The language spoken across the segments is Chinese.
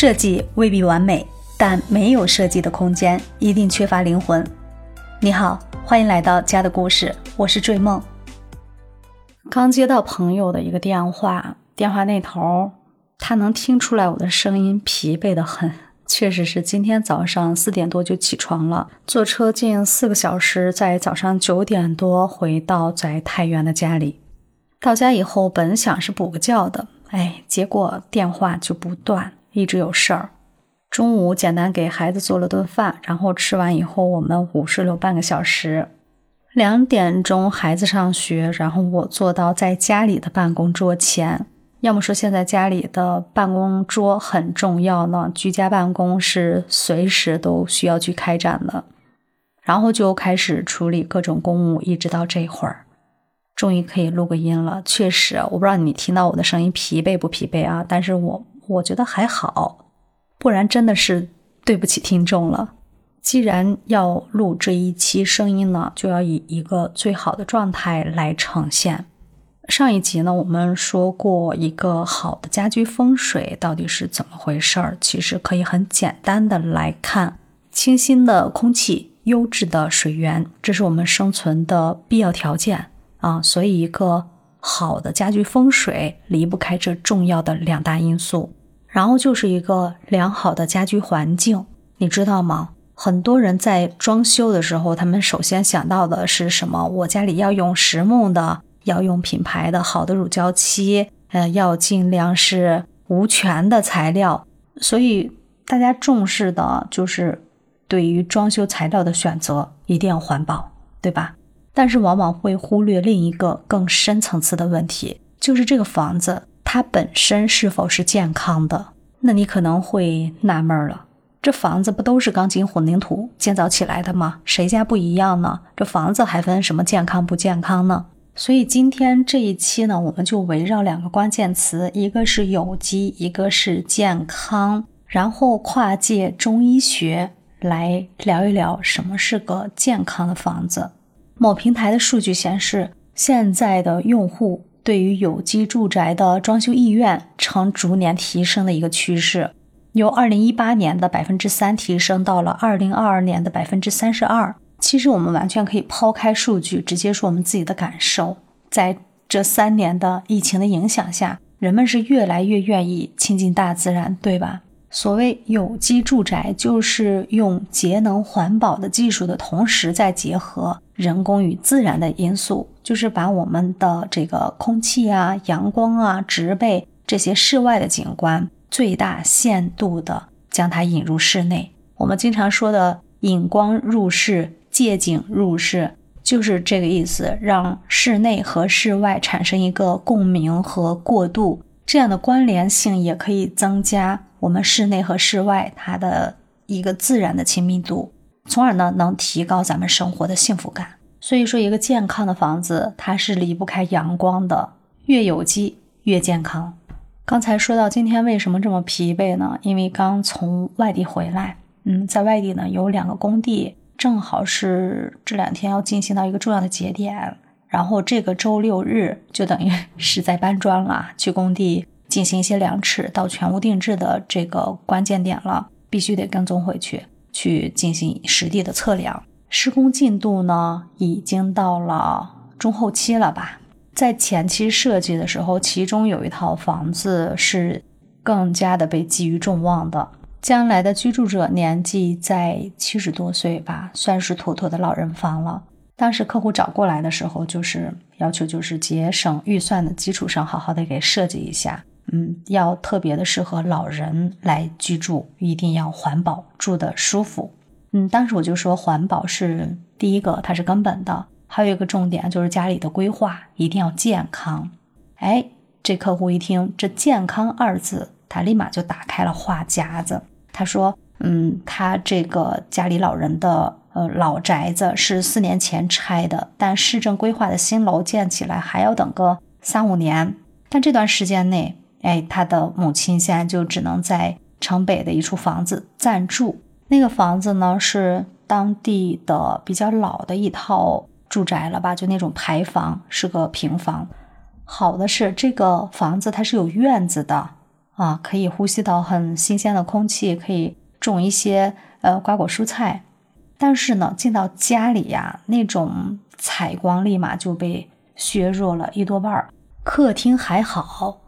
设计未必完美，但没有设计的空间一定缺乏灵魂。你好，欢迎来到家的故事，我是坠梦。刚接到朋友的一个电话，电话那头他能听出来我的声音疲惫的很，确实是今天早上四点多就起床了，坐车近四个小时，在早上九点多回到在太原的家里。到家以后本想是补个觉的，哎，结果电话就不断。一直有事儿，中午简单给孩子做了顿饭，然后吃完以后，我们午睡了半个小时。两点钟孩子上学，然后我坐到在家里的办公桌前。要么说现在家里的办公桌很重要呢，居家办公是随时都需要去开展的。然后就开始处理各种公务，一直到这会儿，终于可以录个音了。确实，我不知道你听到我的声音疲惫不疲惫啊？但是我。我觉得还好，不然真的是对不起听众了。既然要录这一期声音呢，就要以一个最好的状态来呈现。上一集呢，我们说过一个好的家居风水到底是怎么回事儿，其实可以很简单的来看：清新的空气、优质的水源，这是我们生存的必要条件啊。所以，一个好的家居风水离不开这重要的两大因素。然后就是一个良好的家居环境，你知道吗？很多人在装修的时候，他们首先想到的是什么？我家里要用实木的，要用品牌的好的乳胶漆，呃，要尽量是无醛的材料。所以大家重视的就是对于装修材料的选择一定要环保，对吧？但是往往会忽略另一个更深层次的问题，就是这个房子。它本身是否是健康的？那你可能会纳闷了，这房子不都是钢筋混凝土建造起来的吗？谁家不一样呢？这房子还分什么健康不健康呢？所以今天这一期呢，我们就围绕两个关键词，一个是有机，一个是健康，然后跨界中医学来聊一聊什么是个健康的房子。某平台的数据显示，现在的用户。对于有机住宅的装修意愿呈逐年提升的一个趋势，由二零一八年的百分之三提升到了二零二二年的百分之三十二。其实我们完全可以抛开数据，直接说我们自己的感受。在这三年的疫情的影响下，人们是越来越愿意亲近大自然，对吧？所谓有机住宅，就是用节能环保的技术的同时，再结合人工与自然的因素，就是把我们的这个空气啊、阳光啊、植被这些室外的景观，最大限度的将它引入室内。我们经常说的引光入室、借景入室，就是这个意思，让室内和室外产生一个共鸣和过渡，这样的关联性也可以增加。我们室内和室外它的一个自然的亲密度，从而呢能提高咱们生活的幸福感。所以说，一个健康的房子它是离不开阳光的，越有机越健康。刚才说到今天为什么这么疲惫呢？因为刚从外地回来，嗯，在外地呢有两个工地，正好是这两天要进行到一个重要的节点，然后这个周六日就等于 是在搬砖了，去工地。进行一些量尺到全屋定制的这个关键点了，必须得跟踪回去，去进行实地的测量。施工进度呢，已经到了中后期了吧？在前期设计的时候，其中有一套房子是更加的被寄予众望的。将来的居住者年纪在七十多岁吧，算是妥妥的老人房了。当时客户找过来的时候，就是要求就是节省预算的基础上，好好的给设计一下。嗯，要特别的适合老人来居住，一定要环保，住的舒服。嗯，当时我就说环保是第一个，它是根本的。还有一个重点就是家里的规划一定要健康。哎，这客户一听这“健康”二字，他立马就打开了话匣子。他说：“嗯，他这个家里老人的呃老宅子是四年前拆的，但市政规划的新楼建起来还要等个三五年。但这段时间内。”哎，他的母亲现在就只能在城北的一处房子暂住。那个房子呢，是当地的比较老的一套住宅了吧？就那种排房，是个平房。好的是这个房子它是有院子的啊，可以呼吸到很新鲜的空气，可以种一些呃瓜果蔬菜。但是呢，进到家里呀，那种采光立马就被削弱了一多半儿。客厅还好，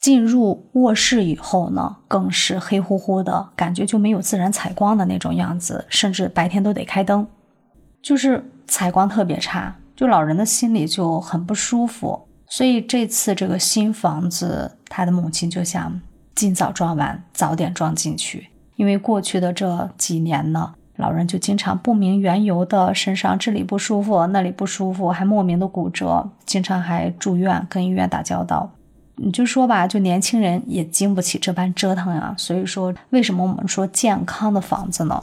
进入卧室以后呢，更是黑乎乎的，感觉就没有自然采光的那种样子，甚至白天都得开灯，就是采光特别差，就老人的心里就很不舒服。所以这次这个新房子，他的母亲就想尽早装完，早点装进去，因为过去的这几年呢。老人就经常不明缘由的身上这里不舒服，那里不舒服，还莫名的骨折，经常还住院，跟医院打交道。你就说吧，就年轻人也经不起这般折腾呀。所以说，为什么我们说健康的房子呢？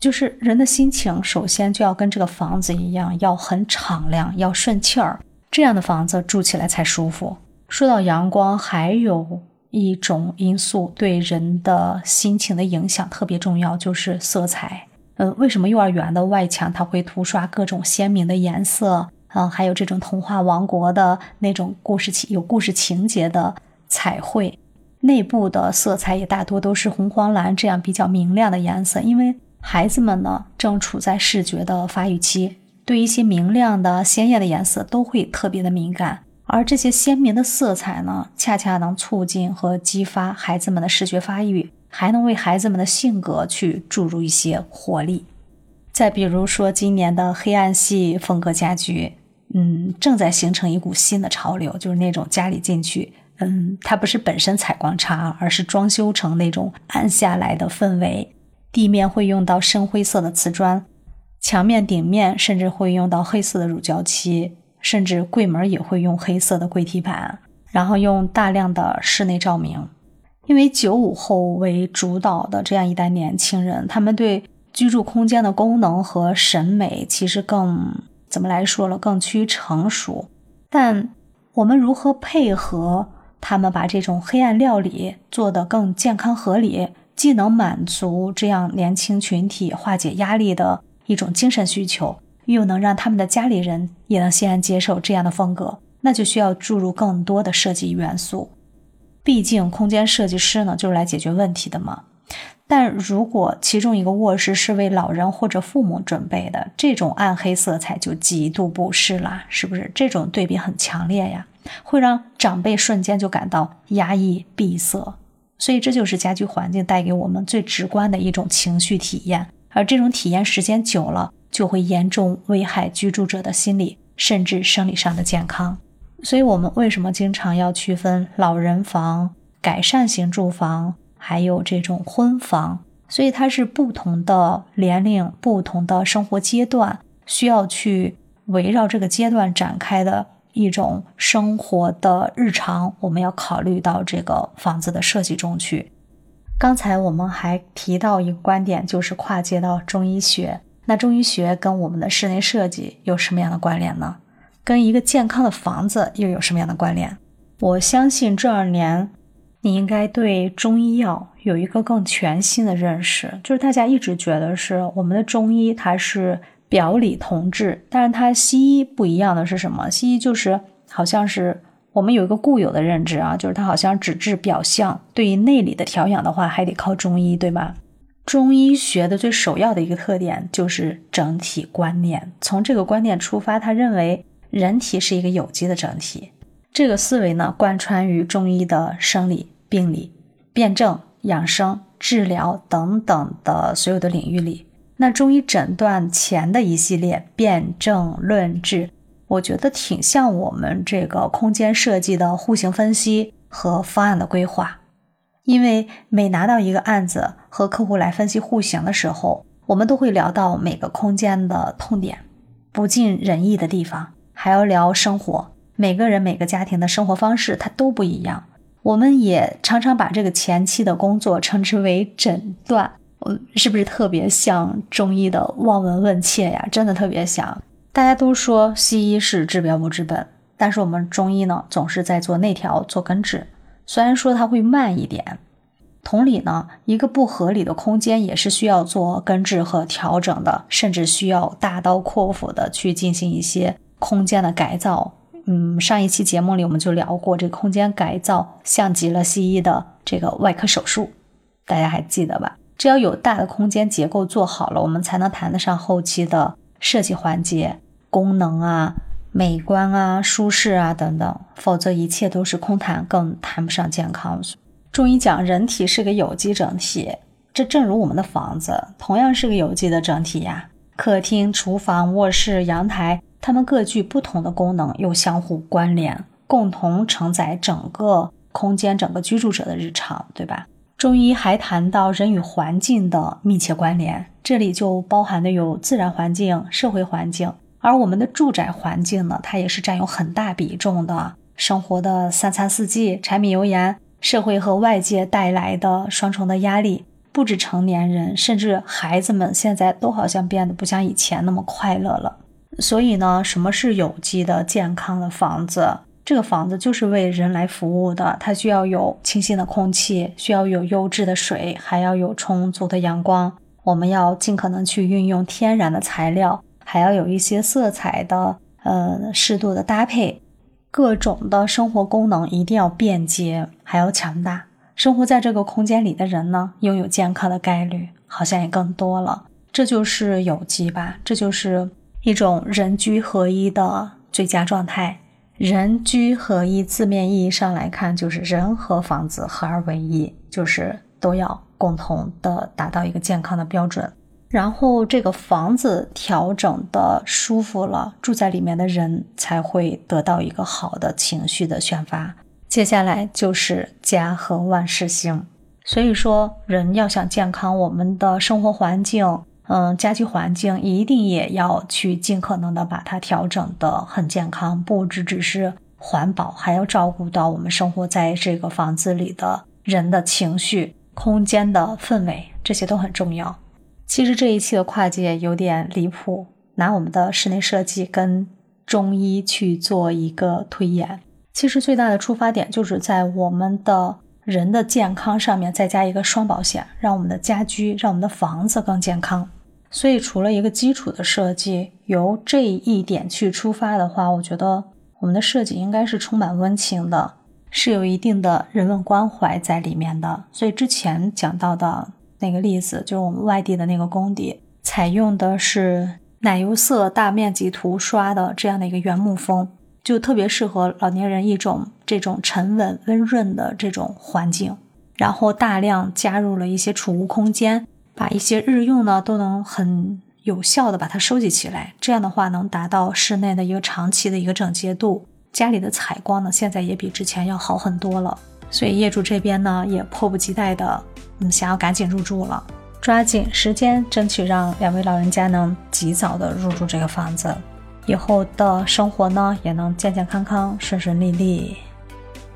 就是人的心情，首先就要跟这个房子一样，要很敞亮，要顺气儿，这样的房子住起来才舒服。说到阳光，还有一种因素对人的心情的影响特别重要，就是色彩。嗯，为什么幼儿园的外墙它会涂刷各种鲜明的颜色？嗯，还有这种童话王国的那种故事情有故事情节的彩绘，内部的色彩也大多都是红、黄、蓝这样比较明亮的颜色。因为孩子们呢正处在视觉的发育期，对一些明亮的、鲜艳的颜色都会特别的敏感。而这些鲜明的色彩呢，恰恰能促进和激发孩子们的视觉发育。还能为孩子们的性格去注入一些活力。再比如说，今年的黑暗系风格家居，嗯，正在形成一股新的潮流，就是那种家里进去，嗯，它不是本身采光差，而是装修成那种暗下来的氛围。地面会用到深灰色的瓷砖，墙面顶面甚至会用到黑色的乳胶漆，甚至柜门也会用黑色的柜体板，然后用大量的室内照明。因为九五后为主导的这样一代年轻人，他们对居住空间的功能和审美其实更怎么来说了，更趋成熟。但我们如何配合他们把这种黑暗料理做得更健康合理，既能满足这样年轻群体化解压力的一种精神需求，又能让他们的家里人也能欣然接受这样的风格，那就需要注入更多的设计元素。毕竟，空间设计师呢就是来解决问题的嘛。但如果其中一个卧室是为老人或者父母准备的，这种暗黑色彩就极度不适啦，是不是？这种对比很强烈呀，会让长辈瞬间就感到压抑闭塞。所以，这就是家居环境带给我们最直观的一种情绪体验。而这种体验时间久了，就会严重危害居住者的心理甚至生理上的健康。所以，我们为什么经常要区分老人房、改善型住房，还有这种婚房？所以它是不同的年龄、不同的生活阶段，需要去围绕这个阶段展开的一种生活的日常，我们要考虑到这个房子的设计中去。刚才我们还提到一个观点，就是跨界到中医学。那中医学跟我们的室内设计有什么样的关联呢？跟一个健康的房子又有什么样的关联？我相信这二年你应该对中医药有一个更全新的认识。就是大家一直觉得是我们的中医它是表里同治，但是它西医不一样的是什么？西医就是好像是我们有一个固有的认知啊，就是它好像只治表象，对于内里的调养的话还得靠中医，对吧？中医学的最首要的一个特点就是整体观念，从这个观念出发，他认为。人体是一个有机的整体，这个思维呢贯穿于中医的生理、病理、辨证、养生、治疗等等的所有的领域里。那中医诊断前的一系列辨证论治，我觉得挺像我们这个空间设计的户型分析和方案的规划。因为每拿到一个案子和客户来分析户型的时候，我们都会聊到每个空间的痛点、不尽人意的地方。还要聊生活，每个人每个家庭的生活方式它都不一样。我们也常常把这个前期的工作称之为诊断，嗯，是不是特别像中医的望闻问切呀？真的特别像。大家都说西医是治标不治本，但是我们中医呢，总是在做内调、做根治。虽然说它会慢一点，同理呢，一个不合理的空间也是需要做根治和调整的，甚至需要大刀阔斧的去进行一些。空间的改造，嗯，上一期节目里我们就聊过，这个空间改造像极了西医的这个外科手术，大家还记得吧？只要有大的空间结构做好了，我们才能谈得上后期的设计环节、功能啊、美观啊、舒适啊等等，否则一切都是空谈，更谈不上健康。中医讲人体是个有机整体，这正如我们的房子同样是个有机的整体呀。客厅、厨房、卧室、阳台，它们各具不同的功能，又相互关联，共同承载整个空间、整个居住者的日常，对吧？中医还谈到人与环境的密切关联，这里就包含的有自然环境、社会环境，而我们的住宅环境呢，它也是占有很大比重的。生活的三餐四季、柴米油盐，社会和外界带来的双重的压力。不止成年人，甚至孩子们现在都好像变得不像以前那么快乐了。所以呢，什么是有机的、健康的房子？这个房子就是为人来服务的。它需要有清新的空气，需要有优质的水，还要有充足的阳光。我们要尽可能去运用天然的材料，还要有一些色彩的呃适度的搭配。各种的生活功能一定要便捷，还要强大。生活在这个空间里的人呢，拥有健康的概率好像也更多了。这就是有机吧？这就是一种人居合一的最佳状态。人居合一，字面意义上来看，就是人和房子合二为一，就是都要共同的达到一个健康的标准。然后这个房子调整的舒服了，住在里面的人才会得到一个好的情绪的宣发。接下来就是家和万事兴，所以说人要想健康，我们的生活环境，嗯，家居环境一定也要去尽可能的把它调整的很健康，不只只是环保，还要照顾到我们生活在这个房子里的人的情绪、空间的氛围，这些都很重要。其实这一期的跨界有点离谱，拿我们的室内设计跟中医去做一个推演。其实最大的出发点就是在我们的人的健康上面再加一个双保险，让我们的家居、让我们的房子更健康。所以，除了一个基础的设计，由这一点去出发的话，我觉得我们的设计应该是充满温情的，是有一定的人文关怀在里面的。所以之前讲到的那个例子，就是我们外地的那个工地，采用的是奶油色大面积涂刷的这样的一个原木风。就特别适合老年人一种这种沉稳温润的这种环境，然后大量加入了一些储物空间，把一些日用呢都能很有效的把它收集起来，这样的话能达到室内的一个长期的一个整洁度。家里的采光呢现在也比之前要好很多了，所以业主这边呢也迫不及待的嗯想要赶紧入住了，抓紧时间争取让两位老人家能及早的入住这个房子。以后的生活呢，也能健健康康、顺顺利利。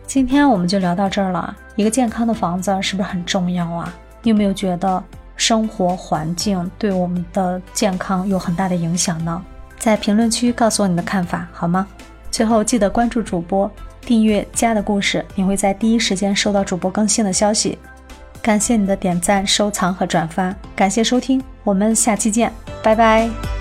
今天我们就聊到这儿了。一个健康的房子是不是很重要啊？你有没有觉得生活环境对我们的健康有很大的影响呢？在评论区告诉我你的看法好吗？最后记得关注主播，订阅家的故事，你会在第一时间收到主播更新的消息。感谢你的点赞、收藏和转发，感谢收听，我们下期见，拜拜。